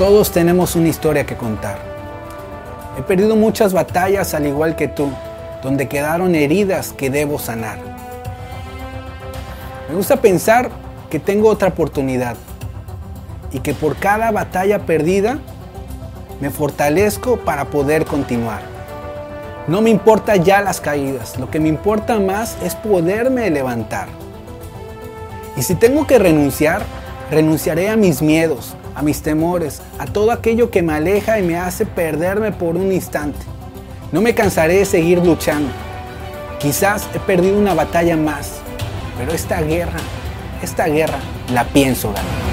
Todos tenemos una historia que contar. He perdido muchas batallas al igual que tú, donde quedaron heridas que debo sanar. Me gusta pensar que tengo otra oportunidad y que por cada batalla perdida me fortalezco para poder continuar. No me importa ya las caídas, lo que me importa más es poderme levantar. Y si tengo que renunciar, renunciaré a mis miedos, a mis temores, a todo aquello que me aleja y me hace perderme por un instante. No me cansaré de seguir luchando. Quizás he perdido una batalla más, pero esta guerra, esta guerra la pienso ganar.